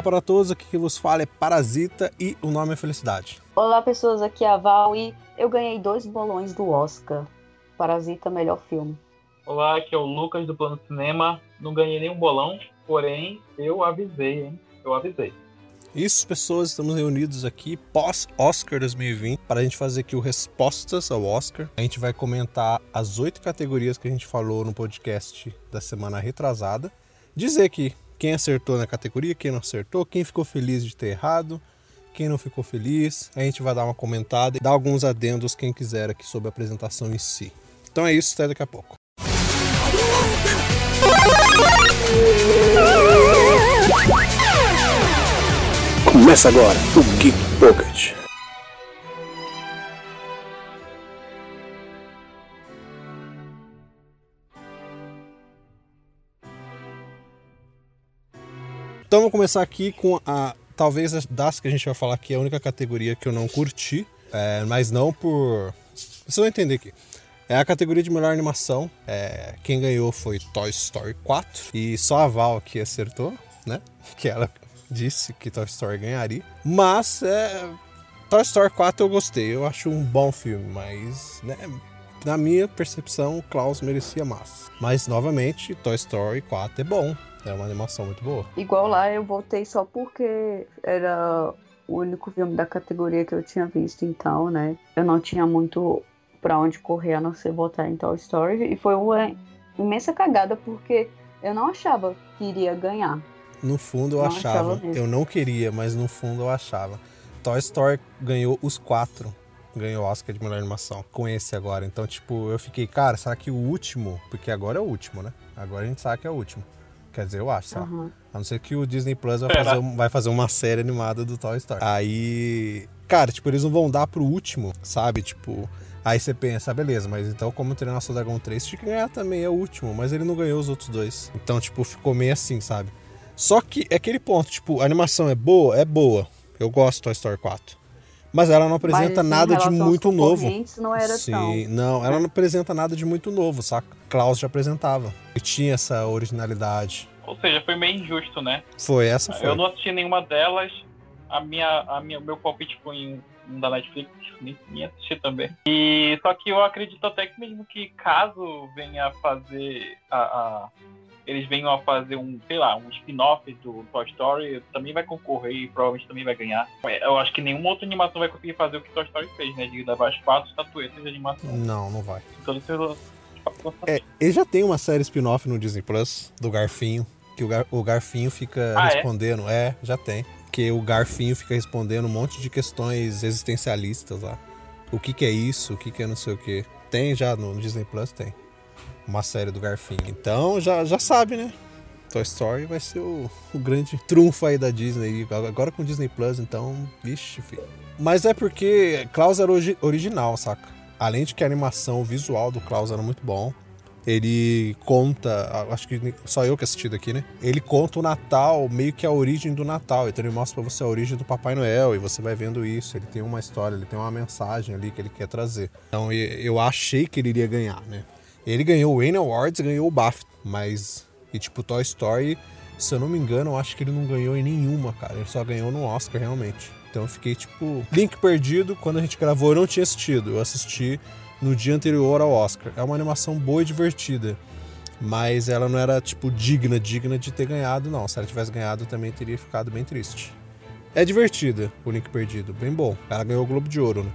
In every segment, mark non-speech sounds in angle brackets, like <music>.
Olá para todos, aqui que vos fala é Parasita e o nome é Felicidade. Olá pessoas, aqui é a Val e eu ganhei dois bolões do Oscar. Parasita, melhor filme. Olá, aqui é o Lucas do Plano Cinema. Não ganhei nenhum bolão, porém eu avisei, hein? Eu avisei. Isso, pessoas, estamos reunidos aqui pós-Oscar 2020 para a gente fazer aqui o Respostas ao Oscar. A gente vai comentar as oito categorias que a gente falou no podcast da semana retrasada. Dizer aqui quem acertou na categoria, quem não acertou, quem ficou feliz de ter errado, quem não ficou feliz. A gente vai dar uma comentada e dar alguns adendos quem quiser aqui sobre a apresentação em si. Então é isso, até daqui a pouco. Começa agora o Geek Pocket. Então vamos começar aqui com a talvez das que a gente vai falar aqui a única categoria que eu não curti, é, mas não por vocês vão entender aqui. É a categoria de melhor animação. É, quem ganhou foi Toy Story 4 e só a Val aqui acertou, né? <laughs> Que ela disse que Toy Story ganharia. Mas é, Toy Story 4 eu gostei, eu acho um bom filme, mas né, na minha percepção, Klaus merecia mais. Mas novamente, Toy Story 4 é bom, é uma animação muito boa. Igual lá, eu voltei só porque era o único filme da categoria que eu tinha visto, então, né? Eu não tinha muito para onde correr a não ser votar em Toy Story. E foi uma imensa cagada porque eu não achava que iria ganhar. No fundo eu Não achava. achava eu não queria, mas no fundo eu achava. Toy Story ganhou os quatro. Ganhou Oscar de melhor animação com esse agora. Então, tipo, eu fiquei, cara, será que o último? Porque agora é o último, né? Agora a gente sabe que é o último. Quer dizer, eu acho, sei lá. Aham. A não ser que o Disney Plus vai Será? fazer, um- vai fazer uma série animada do Toy Story. Aí. Cara, tipo, eles não vão dar pro último, sabe? Tipo. Aí você pensa, beleza, mas então como treinar seu Dragão 3 tinha que ganhar também, é o último, mas ele não ganhou os outros dois. Então, tipo, ficou meio assim, sabe? Só que é aquele ponto, tipo, a animação é boa? É boa. Eu gosto de Toy Story 4. Mas ela não apresenta Mas, nada de muito novo. Não era Sim, tão. não, ela não apresenta nada de muito novo, saca? Klaus já apresentava. E tinha essa originalidade. Ou seja, foi meio injusto, né? Foi, essa foi. Eu não assisti nenhuma delas. A minha, a minha, meu palpite foi em um da Netflix, nem, nem assisti também. E só que eu acredito até que mesmo que caso venha a fazer a, a- eles venham a fazer um, sei lá, um spin-off do Toy Story, também vai concorrer e provavelmente também vai ganhar. Eu acho que nenhuma outra animação vai conseguir fazer o que Toy Story fez, né? De levar as quatro estatuetas de animação. Não, não vai. Os seus- É, ele já tem uma série spin-off no Disney Plus, do Garfinho, que o, Gar- o Garfinho fica Ah, é? respondendo. É? já tem. Que o Garfinho fica respondendo um monte de questões existencialistas lá. O que, que é isso? O que, que é não sei o que. Tem já no Disney Plus, tem. Uma série do Garfinho. Então já, já sabe, né? Toy Story vai ser o, o grande trunfo aí da Disney. Agora com Disney Plus, então, vixe, filho. Mas é porque Klaus era origi- original, saca? Além de que a animação visual do Klaus era muito bom. Ele conta, acho que só eu que assisti daqui, né? Ele conta o Natal, meio que a origem do Natal. Então ele mostra pra você a origem do Papai Noel e você vai vendo isso. Ele tem uma história, ele tem uma mensagem ali que ele quer trazer. Então eu achei que ele iria ganhar, né? Ele ganhou o Annie Awards ganhou o BAFTA, mas. E tipo, Toy Story, se eu não me engano, eu acho que ele não ganhou em nenhuma, cara. Ele só ganhou no Oscar, realmente. Então eu fiquei tipo. Link perdido, quando a gente gravou, eu não tinha assistido. Eu assisti no dia anterior ao Oscar. É uma animação boa e divertida. Mas ela não era, tipo, digna, digna de ter ganhado, não. Se ela tivesse ganhado, eu também teria ficado bem triste. É divertida, o Link Perdido. Bem bom. Ela ganhou o Globo de Ouro, né?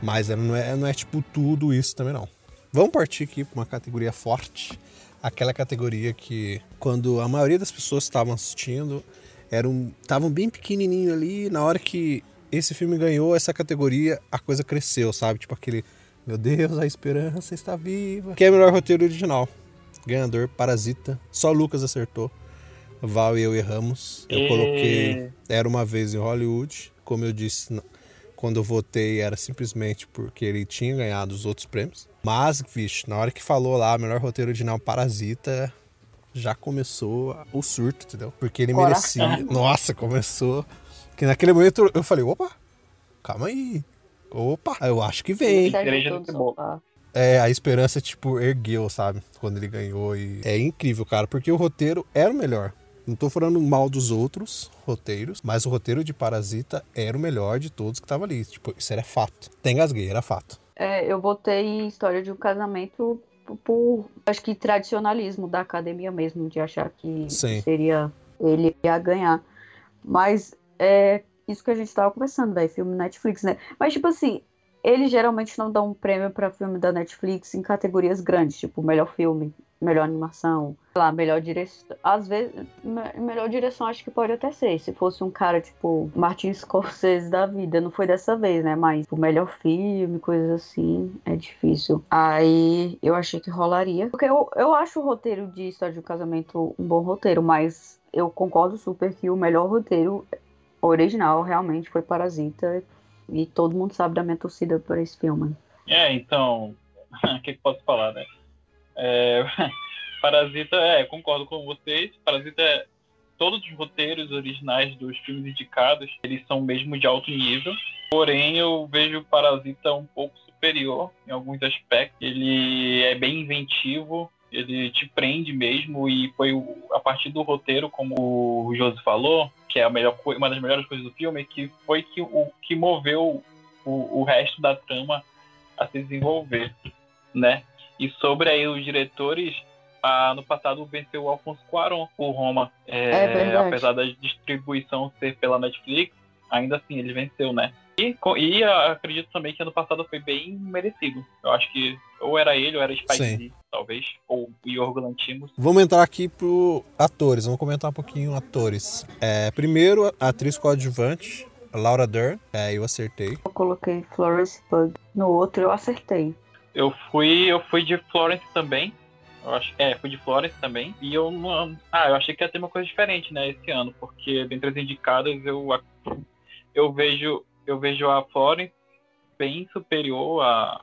Mas ela não é, não é tipo tudo isso também, não. Vamos partir aqui para uma categoria forte. Aquela categoria que, quando a maioria das pessoas estavam assistindo, eram estavam bem pequenininho ali. Na hora que esse filme ganhou essa categoria, a coisa cresceu, sabe? Tipo aquele, meu Deus, a esperança está viva. Que é o melhor roteiro original. Ganhador, Parasita. Só Lucas acertou. Val e eu erramos. Eu E- coloquei Era uma vez em Hollywood. Como eu disse, quando eu votei era simplesmente porque ele tinha ganhado os outros prêmios. Mas, vixe, na hora que falou lá, melhor roteiro original Parasita, já começou o surto, entendeu? Porque ele Coração. merecia. Nossa, começou. Que naquele momento eu falei, opa, calma aí. Opa, eu acho que vem. Cebola. sofá. É, a esperança, tipo, ergueu, sabe? Quando ele ganhou. E é incrível, cara, porque o roteiro era o melhor. Não tô falando mal dos outros roteiros, mas o roteiro de Parasita era o melhor de todos que tava ali. Tipo, isso era fato. Tem gasguei, era fato. É, eu botei história de um casamento por, acho que tradicionalismo da academia mesmo, de achar que Sim. seria ele a ganhar. Mas é isso que a gente tava conversando, velho, filme Netflix, né? Mas, tipo assim, eles geralmente não dão um prêmio pra filme da Netflix em categorias grandes, tipo melhor filme, melhor animação, lá, melhor direção. Às vezes, me- melhor direção acho que pode até ser. Se fosse um cara tipo Martin Scorsese da vida, não foi dessa vez, né? Mas o melhor filme, coisas assim, é difícil. Aí eu achei que rolaria. Porque eu, eu acho o roteiro de História de um Casamento um bom roteiro, mas eu concordo super que o melhor roteiro original realmente foi Parasita. E todo mundo sabe da minha torcida por esse filme. É, então, <laughs> o que, que posso falar, né? É, <laughs> Parasita, é, concordo com vocês. Parasita, é, todos os roteiros originais dos filmes indicados, eles são mesmo de alto nível. Porém, eu vejo Parasita um pouco superior em alguns aspectos. Ele é bem inventivo, ele te prende mesmo e foi a partir do roteiro, como o Josi falou, que é a melhor, uma das melhores coisas do filme, que foi que o que moveu o, o resto da trama a se desenvolver, né? E sobre aí os diretores, ah, no passado venceu o Alfonso Cuarón, o Roma. É, É apesar da distribuição ser pela Netflix, ainda assim ele venceu, né? E, e acredito também que ano passado foi bem merecido. Eu acho que ou era ele ou era Spike Sim. Lee, talvez, ou o Yorgo Lantimos. Vamos entrar aqui pro atores, vamos comentar um pouquinho atores. É, primeiro, a atriz coadjuvante, Laura Dern, é, eu acertei. Eu coloquei Florence Pugh. No outro eu acertei. Eu fui, eu fui de Florence também. Eu acho, é, fui de Florence também. E eu não. Ah, eu achei que ia ter uma coisa diferente, né, esse ano, porque dentre as indicadas eu, eu vejo eu vejo a Florence bem superior a,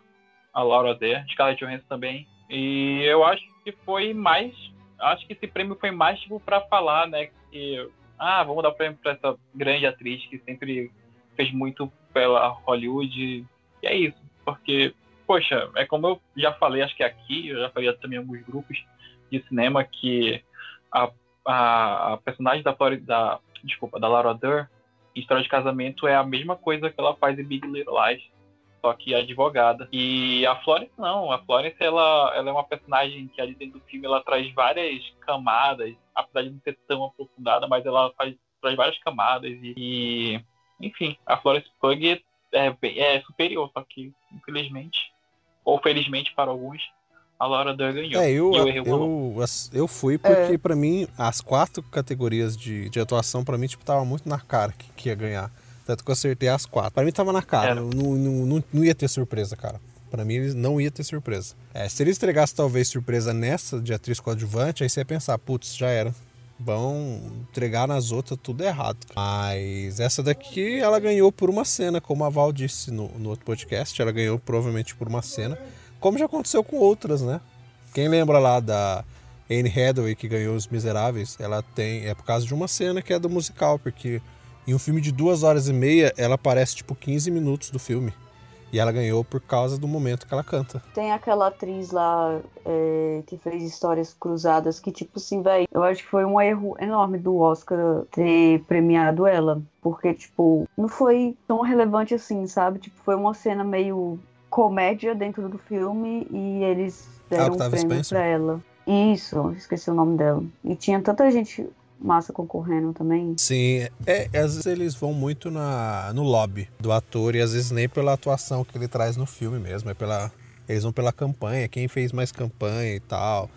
a Laura Dern, Scarlett Johansson também. E eu acho que foi mais. Acho que esse prêmio foi mais tipo pra falar, né, que ah, vamos dar o prêmio pra essa grande atriz que sempre fez muito pela Hollywood. E é isso, porque poxa, é como eu já falei, acho que aqui, eu já falei também em alguns grupos de cinema, que a, a, a personagem da Florida, da, desculpa, da Laura Dern, em História de Casamento, é a mesma coisa que ela faz em Big Little Lies, só que advogada. E a Florence não, a Florence, ela, ela é uma personagem que ali dentro do filme, ela traz várias camadas, apesar de não ser tão aprofundada, mas ela faz, traz várias camadas e, e enfim, a Florence Pugh é, é superior, só que, infelizmente, ou felizmente para alguns, a Laura Dern ganhou. É, eu, o erro rolou. eu, as- eu fui porque, pra mim, as quatro categorias de, de atuação, pra mim, tipo, tava muito na cara que, que ia ganhar. Tanto que eu acertei as quatro. Pra mim, tava na cara. Eu Não, não, não, não ia ter surpresa, cara. Pra mim, eles não ia ter surpresa. É, se eles entregassem, talvez, surpresa nessa de atriz coadjuvante, aí você ia pensar, putz, já era. Vão entregar nas outras tudo errado. Mas essa daqui, ela ganhou por uma cena, como a Val disse no, no outro podcast. Ela ganhou provavelmente por uma cena. Como já aconteceu com outras, né? Quem lembra lá da Anne Hathaway que ganhou Os Miseráveis? Ela tem. É por causa de uma cena que é do musical, porque em um filme de duas horas e meia, ela aparece tipo 15 minutos do filme. E ela ganhou por causa do momento que ela canta. Tem aquela atriz lá é, que fez histórias cruzadas que, tipo assim, velho, eu acho que foi um erro enorme do Oscar ter premiado ela. Porque, tipo, não foi tão relevante assim, sabe? Tipo, foi uma cena meio comédia dentro do filme e eles deram o Octavia prêmio Spencer? pra ela. Isso, esqueci o nome dela. E tinha tanta gente massa concorrendo também. Sim, é, às vezes eles vão muito na, no lobby do ator e às vezes nem pela atuação que ele traz no filme mesmo, é pela. Eles vão pela campanha, quem fez mais campanha e tal.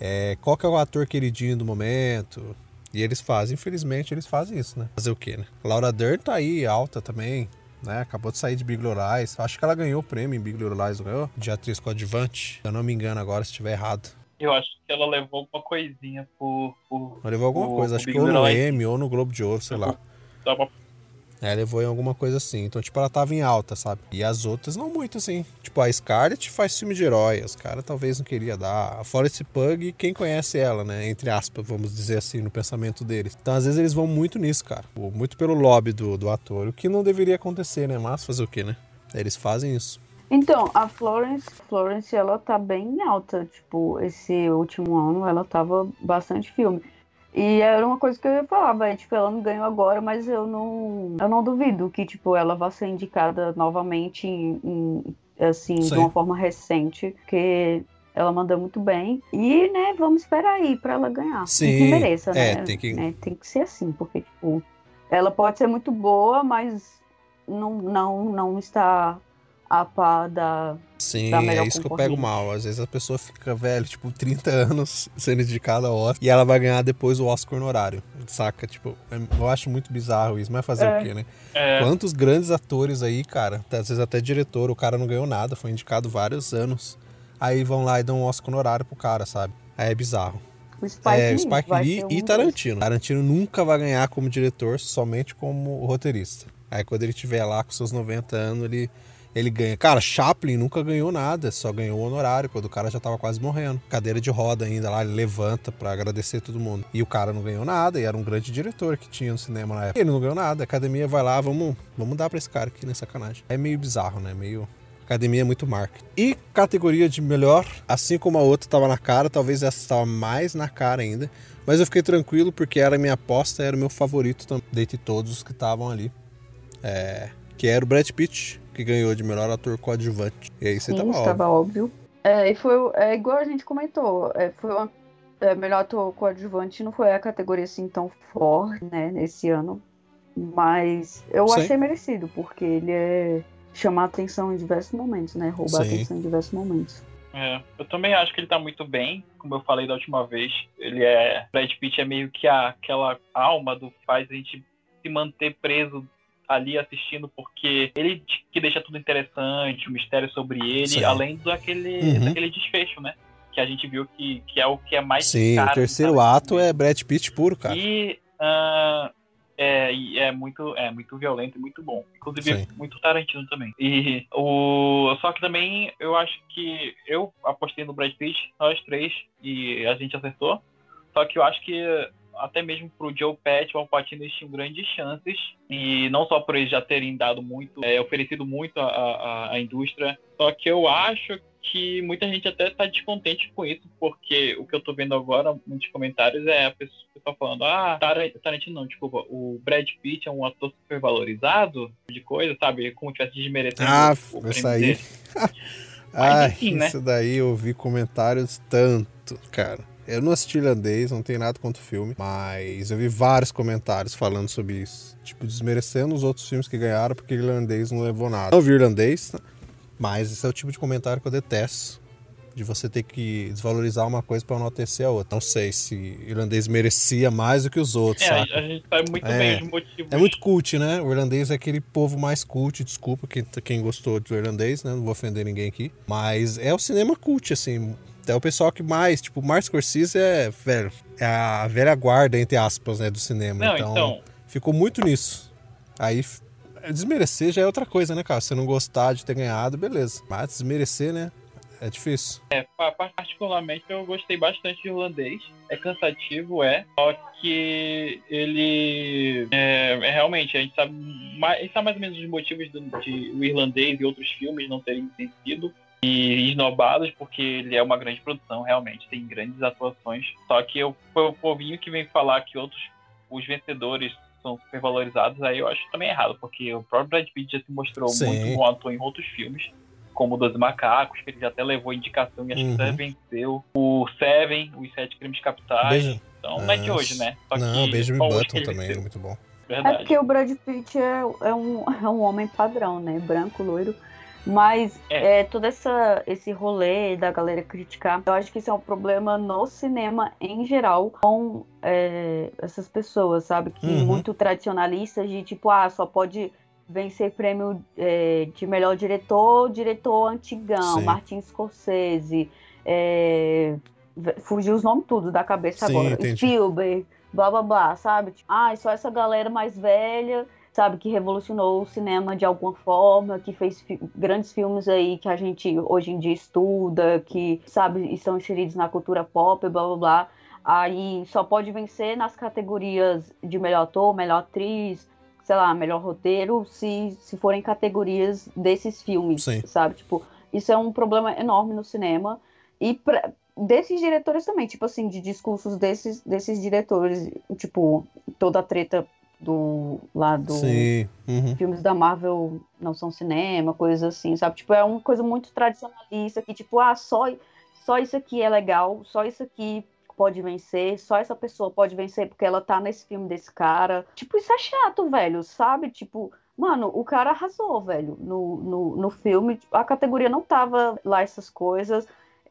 É, qual que é o ator queridinho do momento. E eles fazem, infelizmente, eles fazem isso, né? Fazer o quê, né? Laura Dern tá aí, alta também, né? Acabou de sair de Big Little Lies. Acho que ela ganhou o prêmio em Big Little Lies, não ganhou? De atriz coadjuvante. Se eu não me engano agora, se estiver errado. Eu acho que ela levou alguma coisinha por. por Ela levou alguma O- coisa, acho que ou no. Emmy ou no Globo de Ouro, sei lá. dá uma- É, levou em alguma coisa assim. Então, tipo, ela tava em alta, sabe? E as outras não muito assim. Tipo, a Scarlett faz filme de herói. Os caras talvez não queria dar. A Forest Pug, quem conhece ela, né? Entre aspas, vamos dizer assim, no pensamento deles. Então, às vezes, eles vão muito nisso, cara. Muito pelo lobby do, do ator. O que não deveria acontecer, né? Mas fazer o quê, né? Eles fazem isso. Então, a Florence, Florence, ela tá bem alta. Tipo, esse último ano ela tava bastante filme. E era uma coisa que eu ia falar, velho, tipo, ela não ganhou agora, mas eu não, eu não duvido que, tipo, ela vá ser indicada novamente em, em assim, Sim. de uma forma recente, porque ela manda muito bem. E, né, vamos esperar aí pra ela ganhar. Sim, que mereça, é, né? tem que- né, Tem que ser assim, porque, tipo, ela pode ser muito boa, mas não, não, não está a par da. Sim, da melhor é isso que eu pego mal. Às vezes a pessoa fica, velho, tipo, 30 anos <laughs> sendo indicada ao Oscar e ela vai ganhar depois o Oscar honorário. Saca? Tipo, eu acho muito bizarro isso, mas fazer É. o quê, né? É, Quantos grandes atores aí, cara, às vezes até diretor, o cara não ganhou nada, foi indicado vários anos. Aí vão lá e dão um Oscar honorário pro cara, sabe? Aí é bizarro. O Spike é, Lee Spike Lee um e Tarantino. Tarantino nunca vai ganhar como diretor, somente como roteirista. Aí quando ele estiver lá com seus 90 anos, ele, ele ganha. Cara, Chaplin nunca ganhou nada, só ganhou o honorário, quando o cara já tava quase morrendo. Cadeira de roda ainda lá, ele levanta pra agradecer todo mundo. E o cara não ganhou nada, e era um grande diretor que tinha no cinema na época. Ele não ganhou nada, a academia vai lá, vamos, vamos dar pra esse cara aqui, né? Sacanagem. É meio bizarro, né? Meio. Academia é muito marketing. E categoria de melhor, assim como a outra tava na cara, talvez essa estava mais na cara ainda. Mas eu fiquei tranquilo porque era a minha aposta, era o meu favorito também, dentre todos os que estavam ali. É, que era o Brad Pitt, que ganhou de melhor ator coadjuvante. E aí você Sim, tava óbvio. estava óbvio. É, e foi o- é igual a gente comentou, é, foi uma, é, melhor ator coadjuvante não foi a categoria assim tão forte, né, nesse ano. Mas eu Sim. achei merecido, porque ele é chamar atenção em diversos momentos, né? Roubar Sim. atenção em diversos momentos. é. Eu também acho que ele tá muito bem, como eu falei da última vez. Ele é. Brad Pitt é meio que a- aquela alma do faz a gente se manter preso ali assistindo, porque ele que deixa tudo interessante, o mistério sobre ele, Sim. além daquele, Uhum. daquele desfecho, né? Que a gente viu que, que é o que é mais Sim, caro o terceiro Tarantino ato é Brad Pitt puro, cara. E ah, é, e é muito é muito violento e muito bom. Inclusive Sim. muito Tarantino também. E o só que também eu acho que eu apostei no Brad Pitt, nós três e a gente acertou. Só que eu acho que até mesmo pro Joe Pesci e o Al Pacino eles tinham grandes chances e não só por eles já terem dado muito, é, oferecido muito à, indústria. Só que eu acho que muita gente até tá descontente com isso, porque o que eu tô vendo agora, muitos comentários, é a pessoa, o pessoal falando, ah, Tar- Tarantino não, desculpa, o Brad Pitt é um ator super valorizado, de coisa, sabe? Como se tivesse desmerecendo Ah, o prêmio essa aí. dele. <laughs> Ai, enfim, né? isso daí eu vi comentários tanto, cara. Eu não assisti irlandês, não tem nada contra o filme, mas eu vi vários comentários falando sobre isso. Tipo, desmerecendo os outros filmes que ganharam porque irlandês não levou nada. Não vi irlandês, né? mas esse é o tipo de comentário que eu detesto. De você ter que desvalorizar uma coisa pra enaltecer a outra. Não sei se irlandês merecia mais do que os outros, É, a, saca? a gente sabe muito É. bem os motivos. É muito cult, né? O irlandês é aquele povo mais cult, desculpa quem, quem gostou do irlandês, né? Não vou ofender ninguém aqui. Mas é o cinema cult, assim. É o pessoal que mais, tipo, o Martin Scorsese é, velho, é a velha guarda, entre aspas, né, do cinema. Não, então, então, ficou muito nisso. Aí, desmerecer já é outra coisa, né, cara? Se não gostar de ter ganhado, beleza. Mas desmerecer, né, é difícil. É, pa- pa- particularmente eu gostei bastante de irlandês. É cansativo, é. Só que ele é, é realmente, a gente sabe mais, a gente sabe mais ou menos os motivos do, de o irlandês e outros filmes não terem vencido e esnobados, porque ele é uma grande produção, realmente, tem grandes atuações. Só que eu, o povinho que vem falar que outros, os vencedores são supervalorizados, aí eu acho também errado, porque o próprio Brad Pitt já se mostrou Sim. muito bom ator em outros filmes como Doze Macacos, que ele já até levou indicação e acho Uhum. que até venceu. O Seven, os Sete Crimes Capitais. Beijo. Então não é de Ah, hoje, né? Só Não, que Benjamin hoje Button também, venceu. muito bom. É Verdade. porque o Brad Pitt é, é um, <laughs> é um homem padrão, né? Branco, loiro. Mas É. é. todo essa, esse rolê da galera criticar, eu acho que isso é um problema no cinema em geral com é, essas pessoas, sabe? Que Uhum. muito tradicionalistas de tipo, ah, só pode vencer prêmio é, de melhor diretor, diretor antigão, Sim. Martin Scorsese, é, fugiu os nomes tudo da cabeça Sim, agora. entendi. Spielberg, blá blá blá, sabe? Tipo, ah, só essa galera mais velha, sabe, que revolucionou o cinema de alguma forma, que fez fi- grandes filmes aí que a gente hoje em dia estuda, que, sabe, estão inseridos na cultura pop, blá blá blá. Aí só pode vencer nas categorias de melhor ator, melhor atriz, sei lá, melhor roteiro, se, se forem categorias desses filmes, Sim. sabe? Tipo, isso é um problema enorme no cinema. E pra, desses diretores também, tipo assim, de discursos desses, desses diretores, tipo, toda a treta do lá do. Uhum. filmes da Marvel não são cinema, coisas assim, sabe? Tipo, é uma coisa muito tradicionalista que tipo, ah, só só isso aqui é legal, só isso aqui pode vencer, só essa pessoa pode vencer porque ela tá nesse filme desse cara. Tipo, isso é chato, velho, sabe? Tipo, mano, o cara arrasou, velho, no, no, no filme. A categoria não tava lá essas coisas.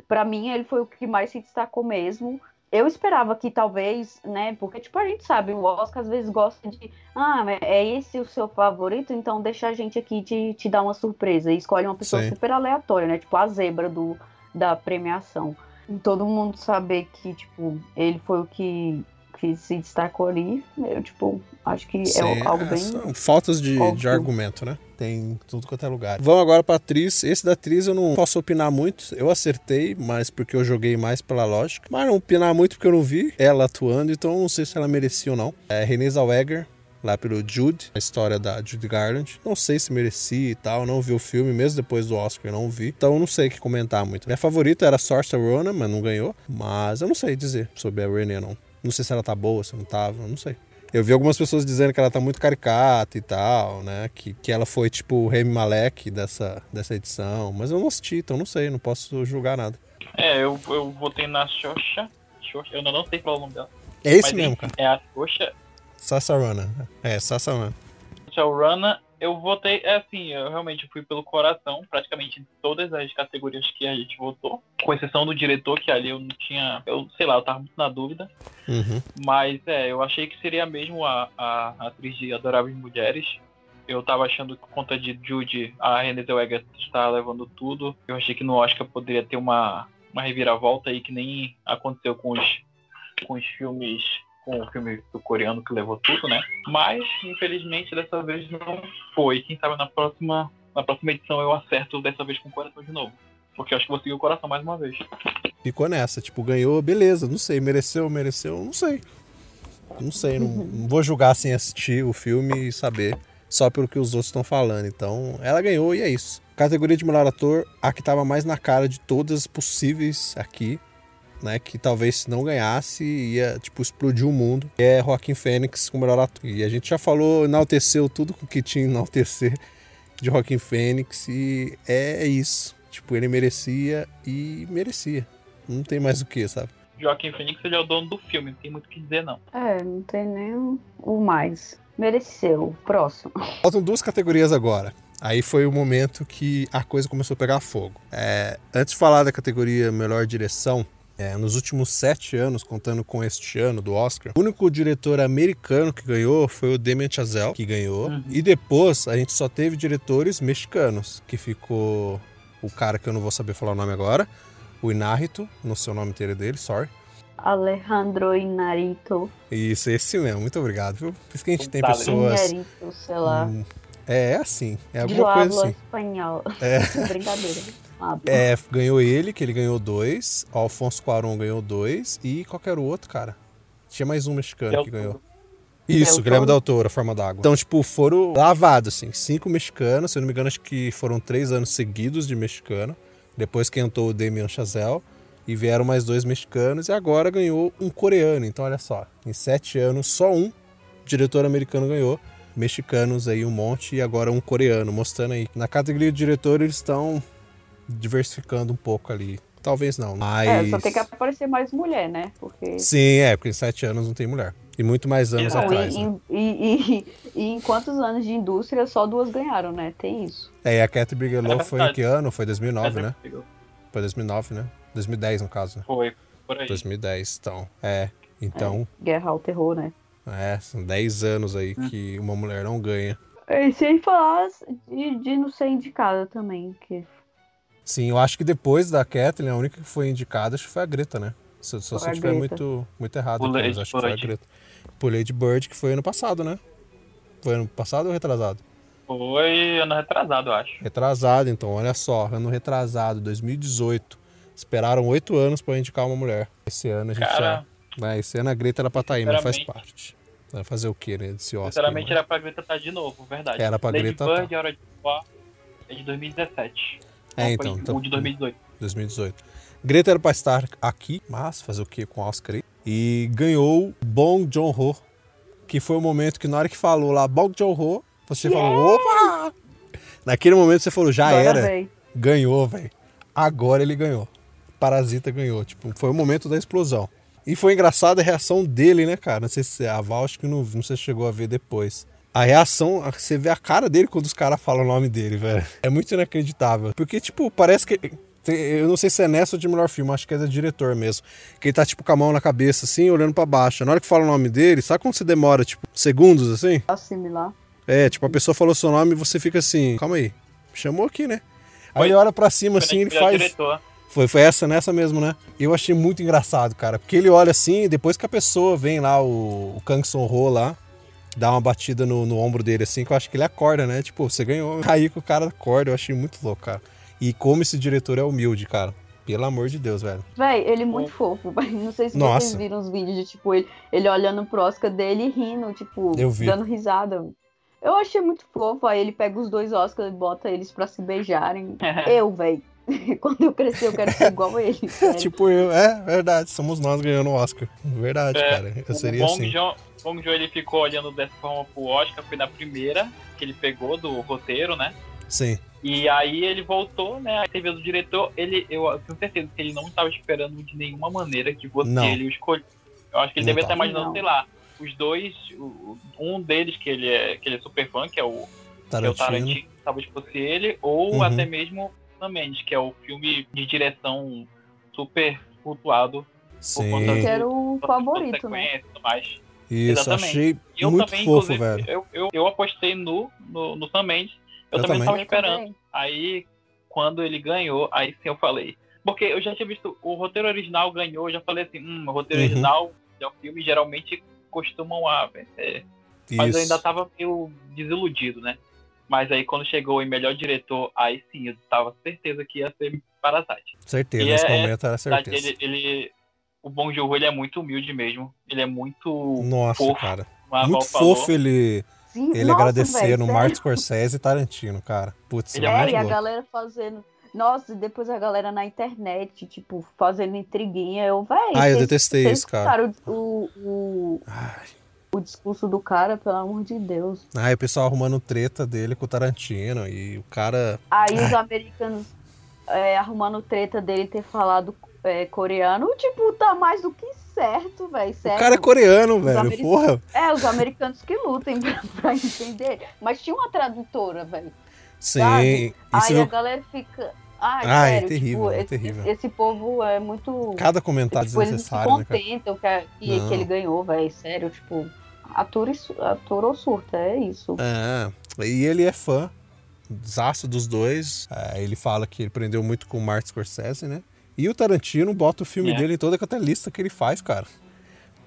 Pra mim, ele foi o que mais se destacou mesmo. Eu esperava que talvez, né, porque, tipo, a gente sabe, o Oscar às vezes gosta de, ah, é esse o seu favorito, então deixa a gente aqui te, te dar uma surpresa. E escolhe uma pessoa Sim. super aleatória, né, tipo a zebra do, da premiação. E todo mundo saber que, tipo, ele foi o que, que se destacou ali, eu, tipo, acho que Sim, é algo é, bem... são faltas de, de argumento, né? Tem em tudo quanto é lugar. Vamos agora pra atriz. Esse da atriz eu não posso opinar muito. Eu acertei, mas porque eu joguei mais pela lógica. Mas não opinar muito porque eu não vi ela atuando, então eu não sei se ela merecia ou não. É Renée Zellweger, lá pelo Jude, a história da Judy Garland. Não sei se merecia e tal, não vi o filme, mesmo depois do Oscar não vi. Então eu não sei o que comentar muito. Minha favorita era Saoirse Ronan, mas não ganhou. Mas eu não sei dizer sobre a Renée, não. Não sei se ela tá boa, se não tava, não sei. Eu vi algumas pessoas dizendo que ela tá muito caricata e tal, né? Que, que ela foi tipo o Remy Malek dessa, dessa edição. Mas eu não assisti, então não sei, não posso julgar nada. É, eu, eu votei na Xoxa. Xoxa, eu ainda não sei qual é o nome dela. É esse mesmo, cara. É a Xoxa. Sassa Ronan. É, Sassa Ronan. Eu votei, é assim, eu realmente fui pelo coração, praticamente em todas as categorias que a gente votou, com exceção do diretor, que ali eu não tinha, eu sei lá, eu tava muito na dúvida, Uhum. mas é, eu achei que seria mesmo a, a atriz de Adoráveis Mulheres. Eu tava achando que por conta de Judy, a Renée Zellweger está levando tudo. Eu achei que no Oscar poderia ter uma, uma reviravolta aí, que nem aconteceu com os, com os filmes com o filme do coreano que levou tudo, né? Mas, infelizmente, dessa vez não foi. Quem sabe na próxima, na próxima edição eu acerto dessa vez com o coração de novo. Porque eu acho que vou seguir o coração mais uma vez. Ficou nessa, tipo, ganhou, beleza, não sei, mereceu, mereceu, não sei. Não sei, não, não vou julgar sem assistir o filme e saber só pelo que os outros estão falando. Então, ela ganhou e é isso. Categoria de melhor ator, a que tava mais na cara de todas possíveis aqui, né? Que talvez se não ganhasse ia, tipo, explodir o mundo. É Joaquim Fênix com melhor ator. E a gente já falou, enalteceu tudo com o que tinha enaltecer de Joaquim Fênix e é isso. Tipo, ele merecia e merecia. Não tem mais o que, sabe? Joaquim Phoenix ele é o dono do filme, não tem muito o que dizer não. É, não tem nem o- o mais. Mereceu. Próximo. <laughs> Faltam duas categorias agora. Aí foi o momento que a coisa começou a pegar fogo. É, antes de falar da categoria melhor direção, é, nos últimos sete anos, contando com este ano do Oscar, o único diretor americano que ganhou foi o Damien Chazelle, que ganhou. Uhum. E depois a gente só teve diretores mexicanos, que ficou o cara que eu não vou saber falar o nome agora, o Inárrito, não sei o nome inteiro dele, sorry. Alejandro Inarito. Isso, esse mesmo, muito obrigado. viu? Por isso que a gente tem Tá, pessoas. Inarito, sei lá. hum, É, é assim, é Eu alguma coisa hablo assim. espanhol. É. <laughs> Brincadeira. É, ganhou ele, que ele ganhou dois. O Alfonso Cuarón ganhou dois. E qualquer outro, cara. Tinha mais um mexicano Del que ganhou. Toro. Isso, Del Guilherme Toro. Del Toro, a forma d'água. Então, tipo, foram lavados, assim. Cinco mexicanos, se eu não me engano, acho que foram três anos seguidos de mexicano. Depois que entrou o Damien Chazelle. E vieram mais dois mexicanos. E agora ganhou um coreano. Então, olha só. Em sete anos, só um diretor americano ganhou. Mexicanos aí um monte. E agora um coreano. Mostrando aí. Na categoria de diretor, eles estão diversificando um pouco ali. Talvez não, mas... É, só tem que aparecer mais mulher, né? Porque. Sim, é, porque em sete anos não tem mulher. E muito mais anos Não, atrás, e, né? e, e- <laughs> e em quantos anos de indústria só duas ganharam, né? Tem isso. É, e a Cathy Bigelow É foi em que ano? Foi 2009, né? Foi Foi 2009, né? 2010, no caso. né? por aí. 2010, então. É, então, Guerra ao terror, né? é, são 10 anos aí que uma mulher não ganha. E sem falar de, de não ser indicada também, que Sim, eu acho que depois da Kathleen, a única que foi indicada acho que foi a Greta, né? Se, se a estiver muito, muito errado, Lady acho que foi a Bird. Greta. Por Lady Bird, que foi ano passado, né? Foi ano passado ou retrasado? Foi ano retrasado, eu acho. Retrasado, então, olha só, ano retrasado, 2018. Esperaram oito anos pra indicar uma mulher. Esse ano a gente Cara, já. Né, esse ano a Greta era pra estar aí, mas faz parte. Vai fazer o quê, né? Desse Oscar. sinceramente né? era pra Greta estar de novo, verdade. Era pra Lady Greta Bird, tá. Hora de Voar, é de 2017. É, então, foi então- O de 2018. 2018. Greta era pra estar aqui, mas fazer o que com o Oscar aí? E ganhou Bong Joon-ho, que foi o momento que na hora que falou lá Bong Joon-ho, você falou, opa! Naquele momento você falou, já Bora, era. véi. Ganhou, velho. Agora ele ganhou. Parasita ganhou. Tipo, foi o momento da explosão. E foi engraçada a reação dele, né, cara? Não sei se a Val, acho que não, não sei se chegou a ver depois. A reação, você vê a cara dele quando os caras falam o nome dele, velho. É muito inacreditável. Porque, tipo, parece que. Eu não sei se é nessa ou de melhor filme, acho que é do diretor mesmo. Que ele tá, tipo, com a mão na cabeça, assim, olhando pra baixo. Na hora que fala o nome dele, sabe quando você demora, tipo, segundos, assim? Assimilar. É, tipo, a pessoa falou seu nome e você fica assim, calma aí, chamou aqui, né? Aí ele olha pra cima assim, ele faz. diretor. Foi, foi essa, nessa mesmo, né? Eu achei muito engraçado, cara. Porque ele olha assim, depois que a pessoa vem lá, o, o Kang Son Ho lá, dá uma batida no, no ombro dele assim, que eu acho que ele acorda, né? Tipo, você ganhou. <laughs> Aí que o cara acorda, eu achei muito louco, cara. E como esse diretor é humilde, cara. Pelo amor de Deus, velho. Véi, ele é muito fofo. <laughs> Não sei se Nossa. vocês viram os vídeos de, tipo, ele, ele olhando pro Oscar dele e rindo, tipo, Eu vi. dando risada. Eu achei muito fofo. Aí ele pega os dois Oscars e bota eles pra se beijarem. <laughs> eu, véi. Quando eu crescer, eu quero ser igual a ele. Tipo eu, é verdade, somos nós ganhando o Oscar. Verdade, É, cara. Eu seria assim. Bong Joon ele ficou olhando dessa forma pro Oscar, foi na primeira que ele pegou do roteiro, né? Sim. E aí ele voltou, né? Aí teve o do diretor, ele, eu tenho certeza que ele não estava esperando de nenhuma maneira que você Não. ele escolheu. Eu acho que ele Não devia estar tava. imaginando, Não. sei lá, os dois, o- um deles que ele é, que ele é super fã, que é o, que é o Tarantino. Talvez fosse ele, ou Uhum. até mesmo Sam Mendes, que é o filme de direção super flutuado. Sim. conta Que era o a favorito, né? e mais. Isso, Exatamente. achei eu muito também, fofo, velho. Eu, eu, eu apostei no, no, no Sam Mendes. Eu, Eu também também. estava esperando. também. Aí, quando ele ganhou, aí sim eu falei. Porque eu já tinha visto, o roteiro original ganhou, eu já falei assim, hum, o roteiro Uhum. original de um filme geralmente costumam a vencer. Mas Isso. eu ainda tava meio desiludido, né? Mas aí quando chegou em melhor diretor, aí sim, eu tava certeza que ia ser Parasite. Certeza, E nesse é- momento era verdade, certeza. Ele, ele, o Bong Joon-ho, ele é muito humilde mesmo. Ele é muito Nossa, fofo, cara. Muito Val falou. fofo ele, Sim, ele nossa, agradecer no. Martin Scorsese e Tarantino, cara. Putz, Ele é e a galera fazendo. Nossa, e depois a galera na internet, tipo, fazendo intriguinha. Eu, véi. Ah, eu detestei isso, cara. O, o, Ai. o discurso do cara, pelo amor de Deus. Aí o pessoal arrumando treta dele com o Tarantino e o cara. Aí os americanos é, arrumando treta dele ter falado é, coreano, tipo, tá mais do que certo, velho. O cara é coreano, velho. americanos- Porra. É, os americanos que lutem <laughs> pra, pra entender. Mas tinha uma tradutora, velho. Sim. Sabe? Aí a galera fica. Ai, Ah, é sério, terrível, tipo, é esse, terrível. esse povo é muito. cada comentário tipo, eles se desnecessário, né, cara? contentam que, que, ele ganhou, velho. Sério, tipo, ator ou surta, é isso. É. E ele é fã. Zaço dos dois. É, ele fala que ele aprendeu muito com o Martin Scorsese, né? E o Tarantino bota o filme É. dele em toda é lista que ele faz, cara.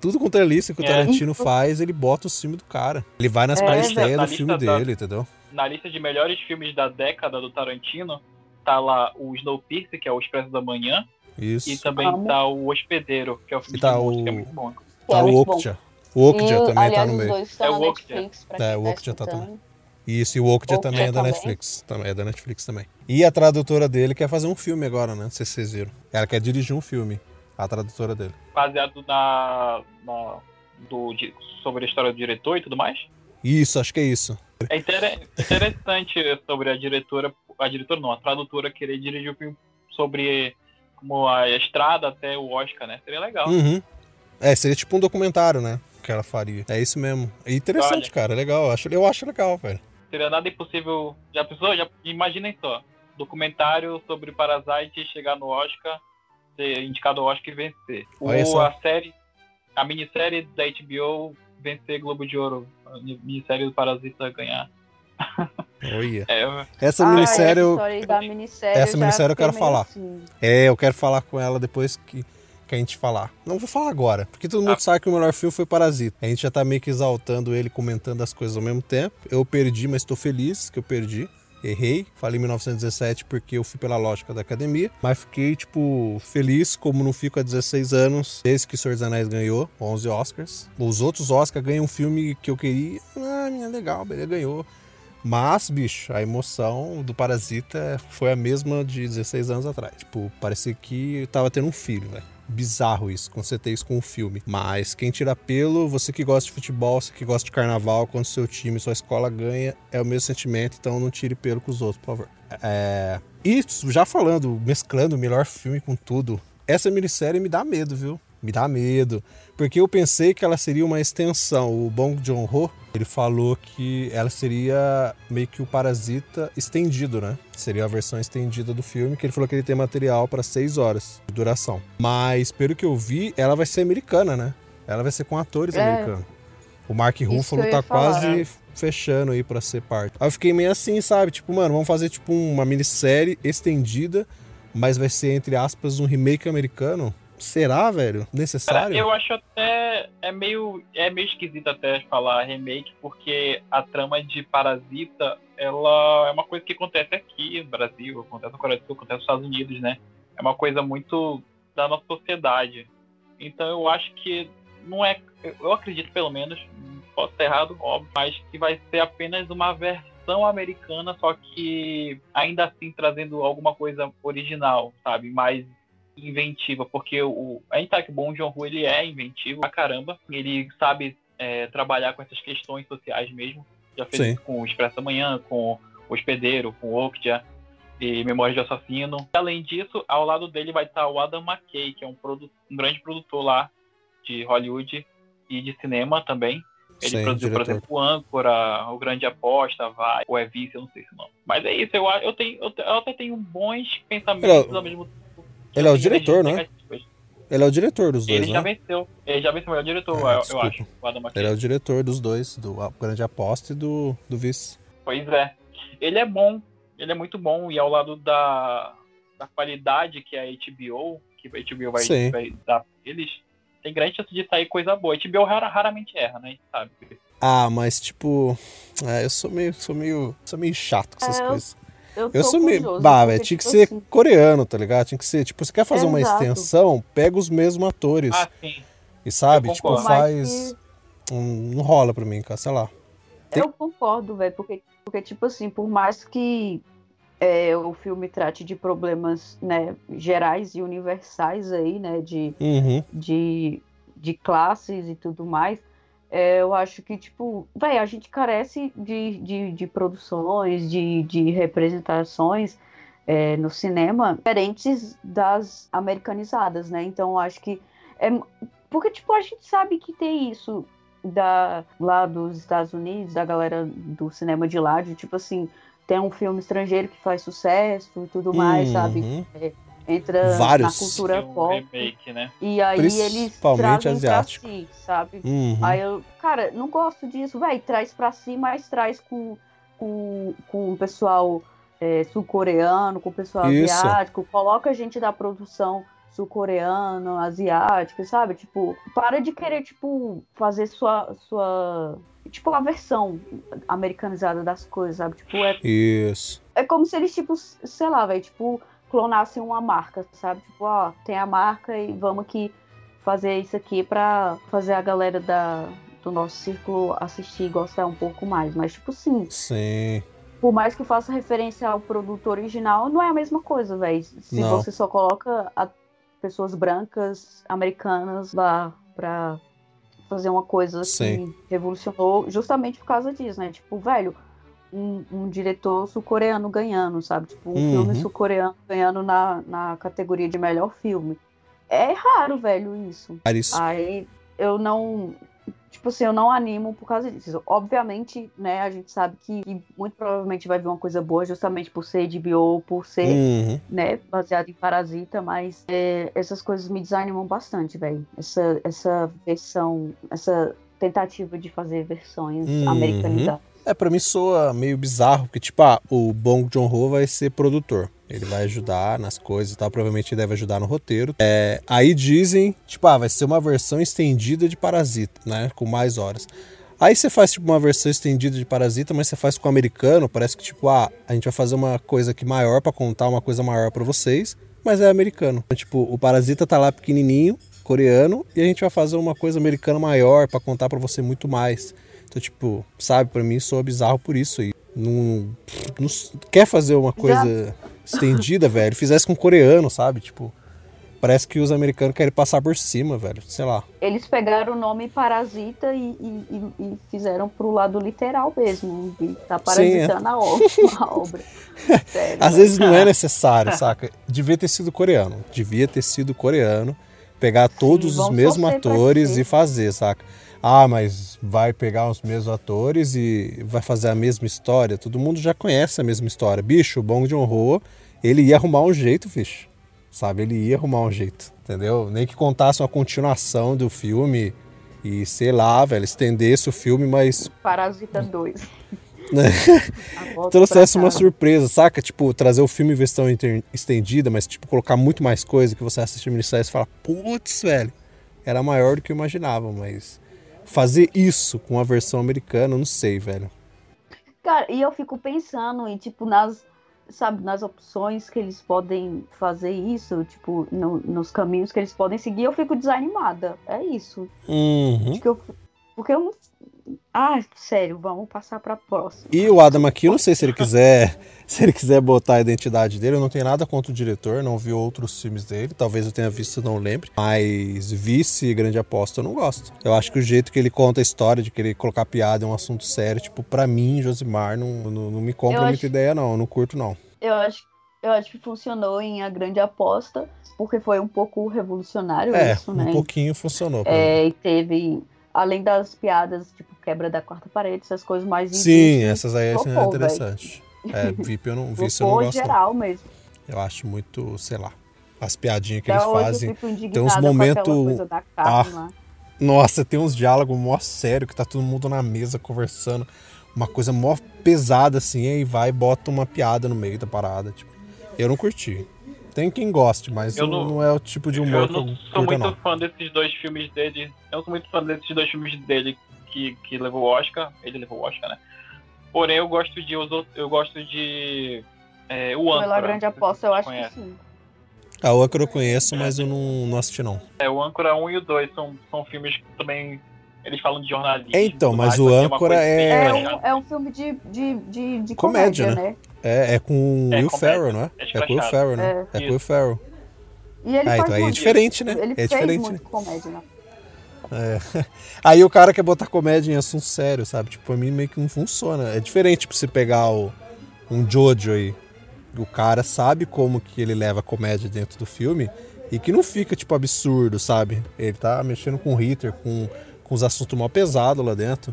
Tudo quanto é lista que o É. Tarantino faz, ele bota o filme do cara. Ele vai nas É, pré-estreias na do filme da- dele, entendeu? Na lista de melhores filmes da década do Tarantino, tá lá o Snowpiercer, que é o Expresso da Manhã, Isso. e também Amo. tá o Hospedeiro, que é o filme E tá de música, o- que é muito bom. Que é Tá o. Okja. O Okja também aliás, tá no os meio. dois estão É o Okja. É, o tá Okja tá escutando. Isso, e o Okja Okja também é da também. Netflix. Também é da Netflix também. E a tradutora dele quer fazer um filme agora, né? Não sei se vocês viram. Ela quer dirigir um filme. A tradutora dele. Baseado na, na- do, di- sobre a história do diretor e tudo mais. Isso, acho que é isso. É inter- interessante sobre a diretora, a diretora não, a tradutora querer dirigir o filme sobre como a estrada até o Oscar, né? Seria legal. Uhum. É, seria tipo um documentário, né? Que ela faria. É isso mesmo. É interessante, Olha. cara. É legal. Eu acho, eu acho legal, velho. Seria nada impossível. Já pensou? Já, imaginem só. Documentário sobre Parasite chegar no Oscar, ser indicado ao Oscar e vencer. Olha Ou só. a série, a minissérie da HBO vencer Globo de Ouro. A minissérie do Parasita ganhar. Olha. <laughs> É, Essa Ah, minissérie essa eu. da minissérie essa minissérie eu quero falar. assim. É, eu quero falar com ela depois que, que a gente falar. Não vou falar agora, porque todo mundo Ah. sabe que o melhor filme foi Parasita. A gente já tá meio que exaltando ele, comentando as coisas ao mesmo tempo. Eu perdi, mas tô feliz que eu perdi. Errei, falei 1917 porque eu fui pela lógica da academia, mas fiquei, tipo, feliz como não fico há 16 anos, desde que o Senhor dos Anéis ganhou 11 Oscars. Os outros Oscars ganham um filme que eu queria, ah, minha legal, beleza, ganhou. Mas, bicho, a emoção do Parasita foi a mesma de 16 anos atrás. Tipo, parecia que eu tava tendo um filho, velho. Bizarro isso, tem isso com o filme. Mas quem tira pelo, você que gosta de futebol, você que gosta de carnaval, quando seu time, sua escola ganha, é o mesmo sentimento, então não tire pelo com os outros, por favor. É... Já falando, mesclando o melhor filme com tudo, essa minissérie me dá medo, viu? Me dá medo. Porque eu pensei que ela seria uma extensão. O Bong Joon-ho, ele falou que ela seria meio que o Parasita estendido, né? Seria a versão estendida do filme, que ele falou que ele tem material para seis horas de duração. Mas, pelo que eu vi, ela vai ser americana, né? Ela vai ser com atores É. americanos. O Mark Ruffalo tá falar. quase fechando aí pra ser parte. Aí eu fiquei meio assim, sabe? Tipo, mano, vamos fazer tipo uma minissérie estendida, mas vai ser, entre aspas, um remake americano? Será, velho? Necessário? eu acho até. É meio, é meio esquisito até falar remake, porque a trama de Parasita, ela é uma coisa que acontece aqui no Brasil, acontece no Coreia do Sul, acontece nos Estados Unidos, né? É uma coisa muito da nossa sociedade. Então eu acho que não é. Eu acredito pelo menos, posso estar errado, óbvio, mas que vai ser apenas uma versão americana, só que ainda assim trazendo alguma coisa original, sabe? Mais inventiva, porque o, a gente sabe que o Bong Joon-ho ele é inventivo pra caramba, ele sabe é, trabalhar com essas questões sociais mesmo, já fez Sim. isso com o Expresso da Manhã, com o Hospedeiro, com o Okja e Memórias de Assassino. Além disso, ao lado dele vai estar o Adam McKay, que é um, um grande produtor lá de Hollywood e de cinema também. Ele Sim, produziu, por diretor. exemplo, o Âncora, o Grande Aposta, vai, o É Vice, eu não sei se não. Mas é isso, eu, eu, tenho, eu, eu até tenho bons pensamentos é- ao mesmo tempo. Ele é o diretor, é? negativas. Ele é o diretor dos dois, Ele já né? venceu. Ele já venceu o melhor diretor, Ah, eu, eu acho. O Adam McKay. Ele é o diretor dos dois, do Grande Aposta e do, do Vice. Pois é. Ele é bom, ele é muito bom, e ao lado da, da qualidade que é a HBO, que a HBO vai, Sim. vai dar pra eles, tem grande chance de sair coisa boa. A HBO rara- raramente erra, né? A gente sabe. Ah, mas tipo. é, eu sou meio, sou meio. Sou meio chato com essas É, coisas. Eu, sou meio. Bah, velho, tinha que tipo ser assim, coreano, tá ligado? Tinha que ser, tipo, você quer fazer uma Exato. extensão, pega os mesmos atores. Ah, sim. e sabe? Tipo, faz. um- não rola pra mim, cara, sei lá. Tem- Eu concordo, velho, porque, porque, tipo assim, por mais que é, o filme trate de problemas, né, gerais e universais aí, né, de, Uhum. de, de classes e tudo mais, é, eu acho que, tipo, velho, a gente carece de, de, de produções, de, de representações é, no cinema diferentes das americanizadas, né? Então, eu acho que é porque, tipo, a gente sabe que tem isso da, lá dos Estados Unidos, da galera do cinema de lá, de tipo assim, tem um filme estrangeiro que faz sucesso e tudo mais, sabe? Uhum. Entra Vários. na cultura um pop. remake, né? E aí eles trazem asiático. pra si, sabe? Uhum. Aí eu, cara, não gosto disso, vai, traz pra si, mas traz com, com, com o pessoal é, sul-coreano, com o pessoal Isso. asiático, coloca a gente da produção sul-coreano, asiática, sabe? Tipo, para de querer, tipo, fazer sua, sua, tipo, a versão americanizada das coisas, sabe? Tipo, é Isso. é como se eles, tipo, sei lá, velho, tipo, clonassem uma marca, sabe? Tipo, ó, tem a marca e vamos aqui fazer isso aqui pra fazer a galera da, do nosso círculo assistir e gostar um pouco mais. Mas, tipo, sim, Sim. por mais que faça referência ao produto original, não é a mesma coisa, velho. Se Não. você só coloca a- pessoas brancas, americanas lá pra fazer uma coisa que Sim. revolucionou justamente por causa disso, né? Tipo, velho, um, um diretor sul-coreano ganhando, sabe? Tipo, um Uhum. filme sul-coreano ganhando na, na categoria de melhor filme. É raro, velho, isso. Isso. Aí eu não. Tipo assim, eu não animo por causa disso. Obviamente, né, a gente sabe que, que muito provavelmente vai vir uma coisa boa, justamente por ser HBO, por ser, Uhum. né, baseado em Parasita, mas é, essas coisas me desanimam bastante, velho. Essa, essa versão, essa tentativa de fazer versões Uhum. americanizadas. É, pra mim soa meio bizarro, porque, tipo, ah, o Bong Joon-ho vai ser produtor. Ele vai ajudar nas coisas e tal, provavelmente ele deve ajudar no roteiro. É, aí dizem, tipo, ah, vai ser uma versão estendida de Parasita, né, com mais horas. Aí você faz, tipo, uma versão estendida de Parasita, mas você faz com o americano, parece que, tipo, ah, a gente vai fazer uma coisa aqui maior pra contar uma coisa maior pra vocês, mas é americano. Então, tipo, o Parasita tá lá pequenininho, coreano, e a gente vai fazer uma coisa americana maior pra contar pra você muito mais. Então, tipo, sabe, pra mim soa bizarro por isso aí. Não, não quer fazer uma coisa estendida, velho. Fizesse com coreano, sabe? Tipo, parece que os americanos querem passar por cima, velho. Sei lá. Eles pegaram o nome Parasita e, e, e, fizeram pro lado literal mesmo. E tá parasitando Sim, é. <laughs> a, obra. Sério. Às vezes não é <laughs> necessário, saca? Devia ter sido coreano. Devia ter sido coreano. Pegar todos os vamos mesmos atores e fazer, saca? Ah, mas vai pegar os mesmos atores e vai fazer a mesma história. Todo mundo já conhece a mesma história. Bicho, o Bong Joon-ho, ele ia arrumar um jeito, bicho. Sabe? Ele ia arrumar um jeito, entendeu? Nem que contasse uma continuação do filme e, sei lá, velho, estendesse o filme, mas Parasita 2. né? <laughs> A volta trouxesse uma surpresa, saca? Tipo, trazer o filme em versão estendida, mas, tipo, colocar muito mais coisa que você assiste a minissérie e fala, putz, velho, era maior do que eu imaginava, mas fazer isso com a versão americana, não sei, velho. Cara, e eu fico pensando em, tipo, nas, sabe, nas opções que eles podem fazer isso, tipo, no- nos caminhos que eles podem seguir, eu fico desanimada. É isso. Uhum. Acho que eu, porque eu não. Ah, sério, vamos passar pra próxima. E o Adam aqui, eu não sei se ele quiser, <laughs> se ele quiser botar a identidade dele, eu não tenho nada contra o diretor, não vi outros filmes dele, talvez eu tenha visto, não lembre. Mas Vice e Grande Aposta eu não gosto. Eu acho que o jeito que ele conta a história, de querer colocar piada em um assunto sério, tipo, pra mim, Josimar, não, não, não me compra Eu muita acho- ideia, não. Eu não curto, não. Eu acho, eu acho que funcionou em A Grande Aposta, porque foi um pouco revolucionário É, isso, né? um pouquinho funcionou. mim. É, e teve, além das piadas, tipo, quebra da quarta parede, essas coisas mais Sim, indígenas, essas aí são flopou, interessantes. É, VIP eu não, <laughs> Vice eu não gosto. geral mesmo. Eu acho muito, sei lá, as piadinhas que Até eles fazem. Tem uns momentos- lá. Nossa, tem uns diálogos mó sério que tá todo mundo na mesa conversando. Uma coisa mó pesada assim, aí vai e bota uma piada no meio da parada. Tipo, eu não curti. Tem quem goste, mas Eu não, não- é o tipo de humor Eu que não eu sou muito não. fã desses dois filmes dele. Eu não sou muito fã desses dois filmes dele que, que levou o Oscar. Ele levou o Oscar, né? Porém, eu gosto de. os outros- Eu gosto de. É, o Pela Âncora. grande sei se aposta, eu acho que sim. A outra eu conheço, mas eu não, não assisti, não. É, o Âncora 1 e o 2 são, são filmes que também. Eles falam de jornalismo. É, então, mas mais, o que é Âncora é- É um, é um filme de, de, de, de Comédia, comédia, né? né? É, é com o É Will Ferrell, não é? é É com o Will. Ferrell, né? É. É, com. Will Ferrell. E ele Ah, então aí é diferente, né? Ele É fez diferente, né? muito comédia, né? <laughs> Aí o cara quer botar comédia em assunto sério, sabe? Tipo, pra mim meio que não funciona. É diferente tipo, você pegar o, um Jojo aí. O cara sabe como que ele leva a comédia dentro do filme e que não fica, tipo, absurdo, sabe? Ele tá mexendo com o Hitler, com, com os assuntos mal pesados lá dentro.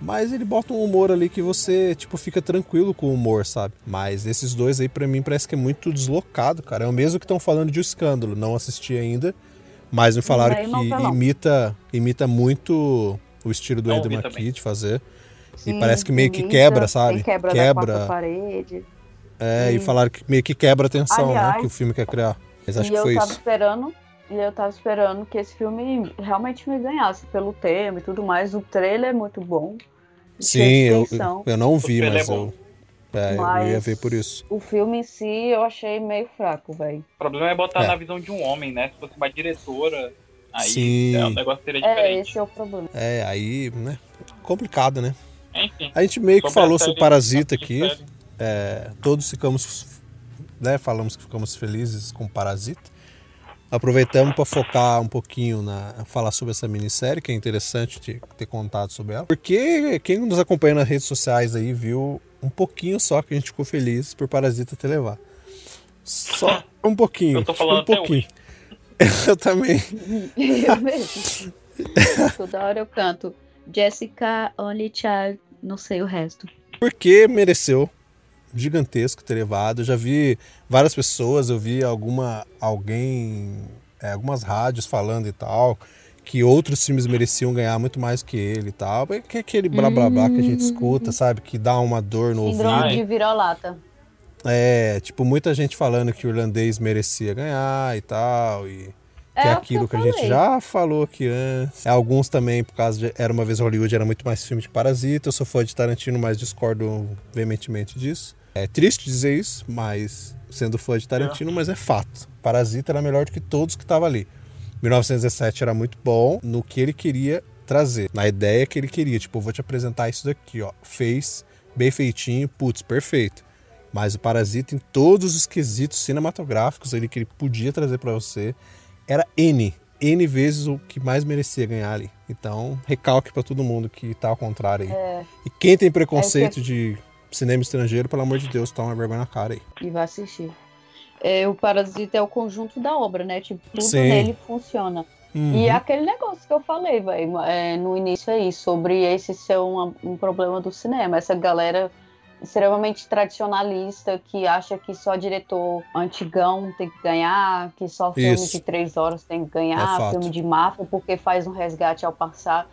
Mas ele bota um humor ali que você, tipo, fica tranquilo com o humor, sabe? Mas esses dois aí, pra mim, parece que é muito deslocado, cara. É o mesmo que estão falando de O Escândalo. Não assisti ainda, mas me falaram Não, que não tá, imita, imita muito o estilo do vi McKee de fazer. Sim, parece que meio que imita, quebra, sabe? Quebra, Quebra. parede. É, e Sim. falaram que meio que quebra a tensão, né? Aliás, Que o filme quer criar. Mas acho e que eu foi tava isso. esperando. E eu tava esperando que esse filme realmente me ganhasse pelo tema e tudo mais. O trailer é muito bom. Sim, eu, eu não vi, mas é eu, é, eu Mas ia ver por isso. O filme em si eu achei meio fraco, velho. O problema é botar É. na visão de um homem, né? Se fosse uma diretora, aí Sim. é, o negócio seria É, diferente. esse é o problema. É, aí, né? Complicado, né? Enfim. A gente meio que falou sobre Parasita aqui. É, todos ficamos, né? Falamos que ficamos felizes com Parasita. Aproveitamos para focar um pouquinho na falar sobre essa minissérie, que é interessante ter, ter contato sobre ela. Porque quem nos acompanha nas redes sociais aí viu um pouquinho só que a gente ficou feliz por Parasita ter levado. Só um pouquinho. Eu tô falando um até pouquinho. <laughs> Eu também. Eu mesmo. <laughs> Toda hora eu canto. Jessica, Only Child, não sei o resto. Porque mereceu gigantesco ter levado. Eu já vi várias pessoas, eu vi alguma alguém, é, algumas rádios falando e tal, que outros filmes mereciam ganhar muito mais que ele e tal. É que é aquele blá blá blá que a gente escuta, sabe? Que dá uma dor no Síndrome ouvido. de virolata. É, tipo, muita gente falando que o irlandês merecia ganhar e tal. E que é, É que aquilo eu que, a gente já falou aqui antes. É, Alguns também, por causa de Era Uma Vez Hollywood, era muito mais filme de Parasita. Eu sou fã de Tarantino, mas discordo veementemente disso. É triste dizer isso, mas sendo fã de Tarantino, mas é fato. Parasita era melhor do que todos que estavam ali. 1917 era muito bom no que ele queria trazer, na ideia que ele queria. Tipo, eu vou te apresentar isso daqui, ó. Fez bem feitinho, putz, perfeito. Mas o Parasita, em todos os quesitos cinematográficos ali que ele podia trazer para você, era N. N vezes o que mais merecia ganhar ali. Então, recalque para todo mundo que tá ao contrário aí. É, E quem tem preconceito É de cinema estrangeiro, pelo amor de Deus, toma uma vergonha na cara aí. e vai assistir. É, o Parasita é o conjunto da obra, né? Tipo, tudo Sim. nele funciona. Uhum. E é aquele negócio que eu falei, velho, é, no início aí, sobre esse ser uma- um problema do cinema. Essa galera extremamente tradicionalista que acha que só diretor antigão tem que ganhar, que só filme Isso. de três horas tem que É ganhar, fato. filme de máfia porque faz um resgate ao passado.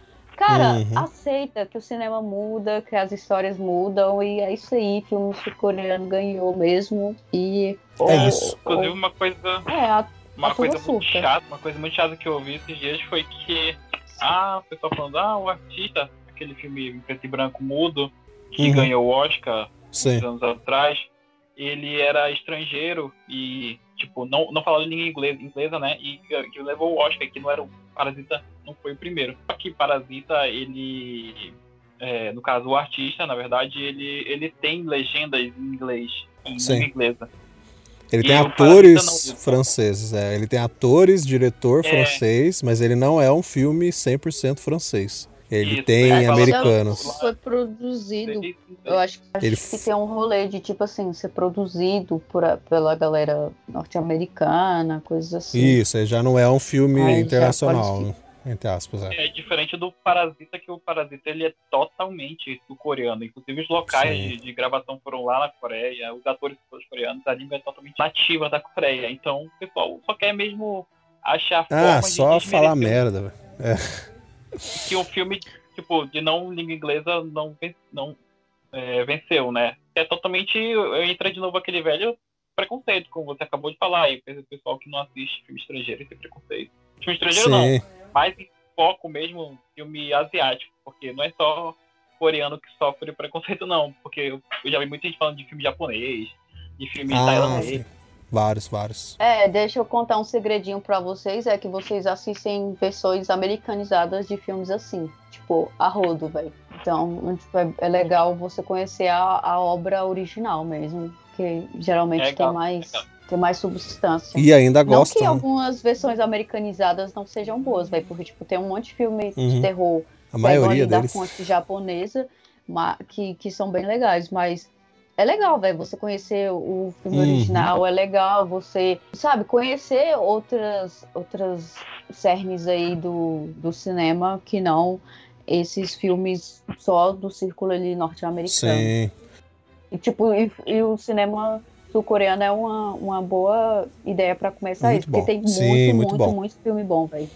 Cara, Uhum. aceita que o cinema muda, que as histórias mudam e é isso aí, filme sul-coreano ganhou mesmo e... É isso. Inclusive, uma coisa, É, a uma A coisa muito surta. chata, uma coisa muito chata que eu ouvi esses dias foi que ah, o pessoal falando, ah, o artista, aquele filme em preto e branco mudo, que Uhum. ganhou o Oscar Sim. uns anos atrás, ele era estrangeiro e, tipo, não, não falava língua inglesa, inglesa, né? E que levou o Oscar, que não era o Parasita, não foi o primeiro. Só que Parasita, ele. é, no caso, o artista, na verdade, ele, ele tem legendas em inglês, em Sim. inglesa. Ele E tem atores não- franceses, é. Ele tem atores, diretor É. francês, mas ele não é um filme 100% francês. Ele Isso, tem é, americanos. fala- foi produzido Ele- Eu acho, acho Ele que tem um rolê de, tipo assim, ser produzido por, pela galera norte-americana, coisas assim. Isso, já não é um filme Aí internacional, pode né? entre aspas. É. É diferente do Parasita, que o Parasita ele é totalmente sul-coreano. Inclusive os locais de, de gravação foram lá na Coreia, os atores são todos coreanos, a língua é totalmente nativa da Coreia. Então o pessoal só quer mesmo achar forma Ah, só falar merda, velho. Que um filme tipo de não língua inglesa não, não é, venceu, né? É totalmente entra de novo aquele velho preconceito, como você acabou de falar aí, o pessoal que não assiste filme estrangeiro tem preconceito. Filme estrangeiro não, Sim. mais em foco mesmo filme asiático, porque não é só coreano que sofre preconceito, não. Porque eu, eu já vi muita gente falando de filme japonês, de filme Ah, tailandês. sim. Vários, vários. É, deixa eu contar um segredinho pra vocês, é que vocês assistem versões americanizadas de filmes assim, tipo, a rodo, velho. Então, tipo, é, é legal você conhecer a, a obra original mesmo, que geralmente É tem legal, mais, legal. tem mais substância. E ainda Não que né? algumas versões americanizadas não sejam boas, velho, porque tipo, tem um monte de filme Uhum. de terror A maioria ali da deles. fonte japonesa, que, que são bem legais, mas é legal, velho, você conhecer o filme Uhum. original, é legal você, sabe, conhecer outras outras cernes aí do, do cinema que não esses filmes só do círculo ali norte-americano. Sim. E tipo, e, e o cinema sul-coreano é uma, uma boa ideia pra começar Muito isso, porque bom. tem muito, Sim, muito muito, bom. muito filme bom, velho.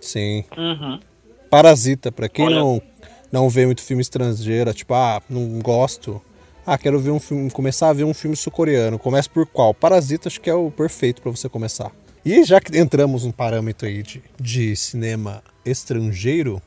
Sim. Uhum. Parasita, pra quem Olha- não, não vê muito filme estrangeiro, tipo, ah, não gosto. Ah, quero ver um filme, começar a ver um filme sul-coreano. Começa por qual? Parasita acho que é o perfeito pra você começar. E já que entramos num parâmetro aí de, de cinema estrangeiro,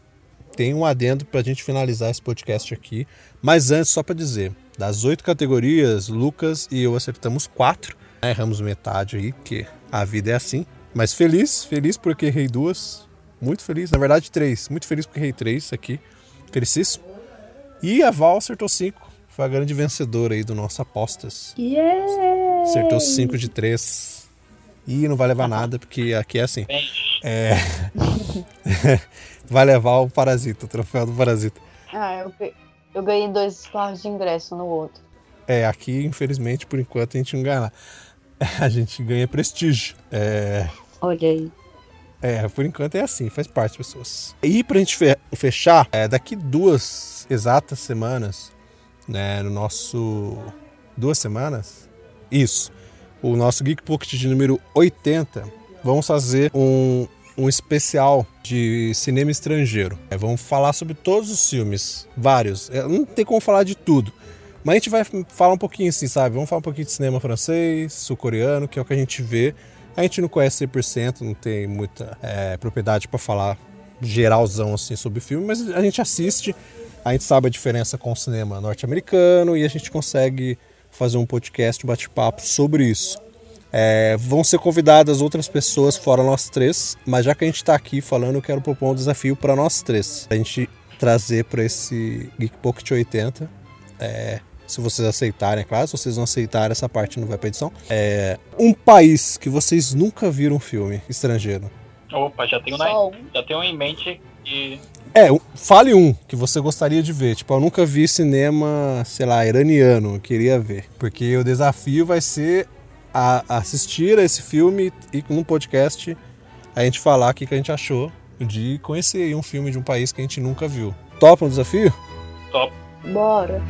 tem um adendo pra gente finalizar esse podcast aqui. Mas antes, só pra dizer, das oito categorias, Lucas e eu acertamos quatro. né? Erramos metade aí, porque a vida é assim. Mas feliz, feliz porque errei duas. Muito feliz, na verdade três. Muito feliz porque errei três aqui. Felicíssimo. E a Val acertou cinco. Foi a grande vencedora aí do nosso apostas. Yeah! Acertou cinco de três. E não vai levar nada, porque aqui é assim. É... <laughs> vai levar o Parasita, o troféu do Parasita. Ah, eu, eu ganhei dois carros de ingresso no outro. É, aqui, infelizmente, por enquanto, a gente não ganha nada. <laughs> A gente ganha prestígio. É, Olha aí. é, por enquanto é assim, faz parte, pessoas. E pra gente fe- fechar, é, daqui duas exatas semanas, né, no nosso... Duas semanas? Isso. O nosso Geek Pocket de número 80, vamos fazer um, um especial de cinema estrangeiro. É, vamos falar sobre todos os filmes, vários. É, não tem como falar de tudo. Mas a gente vai falar um pouquinho assim, sabe? Vamos falar um pouquinho de cinema francês, sul-coreano, que é o que a gente vê. A gente não conhece 100%, não tem muita é, propriedade para falar geralzão assim sobre o filme, mas a gente assiste, a gente sabe a diferença com o cinema norte-americano e a gente consegue fazer um podcast, um bate-papo sobre isso. É, vão ser convidadas outras pessoas fora nós três, mas já que a gente está aqui falando, eu quero propor um desafio para nós três. A gente trazer para esse Geek Pocket 80 É, se vocês aceitarem, é claro. Se vocês não aceitarem, essa parte não vai pra edição. É, um país que vocês nunca viram um filme estrangeiro. Opa, já tenho, na, um. já tenho em mente que. É, um- fale um que você gostaria de ver. Tipo, eu nunca vi cinema, sei lá, iraniano, eu queria ver. Porque o desafio vai ser a- assistir a esse filme e num podcast a gente falar o que, a gente achou de conhecer um filme de um país que a gente nunca viu. Topa um desafio? Top. Bora.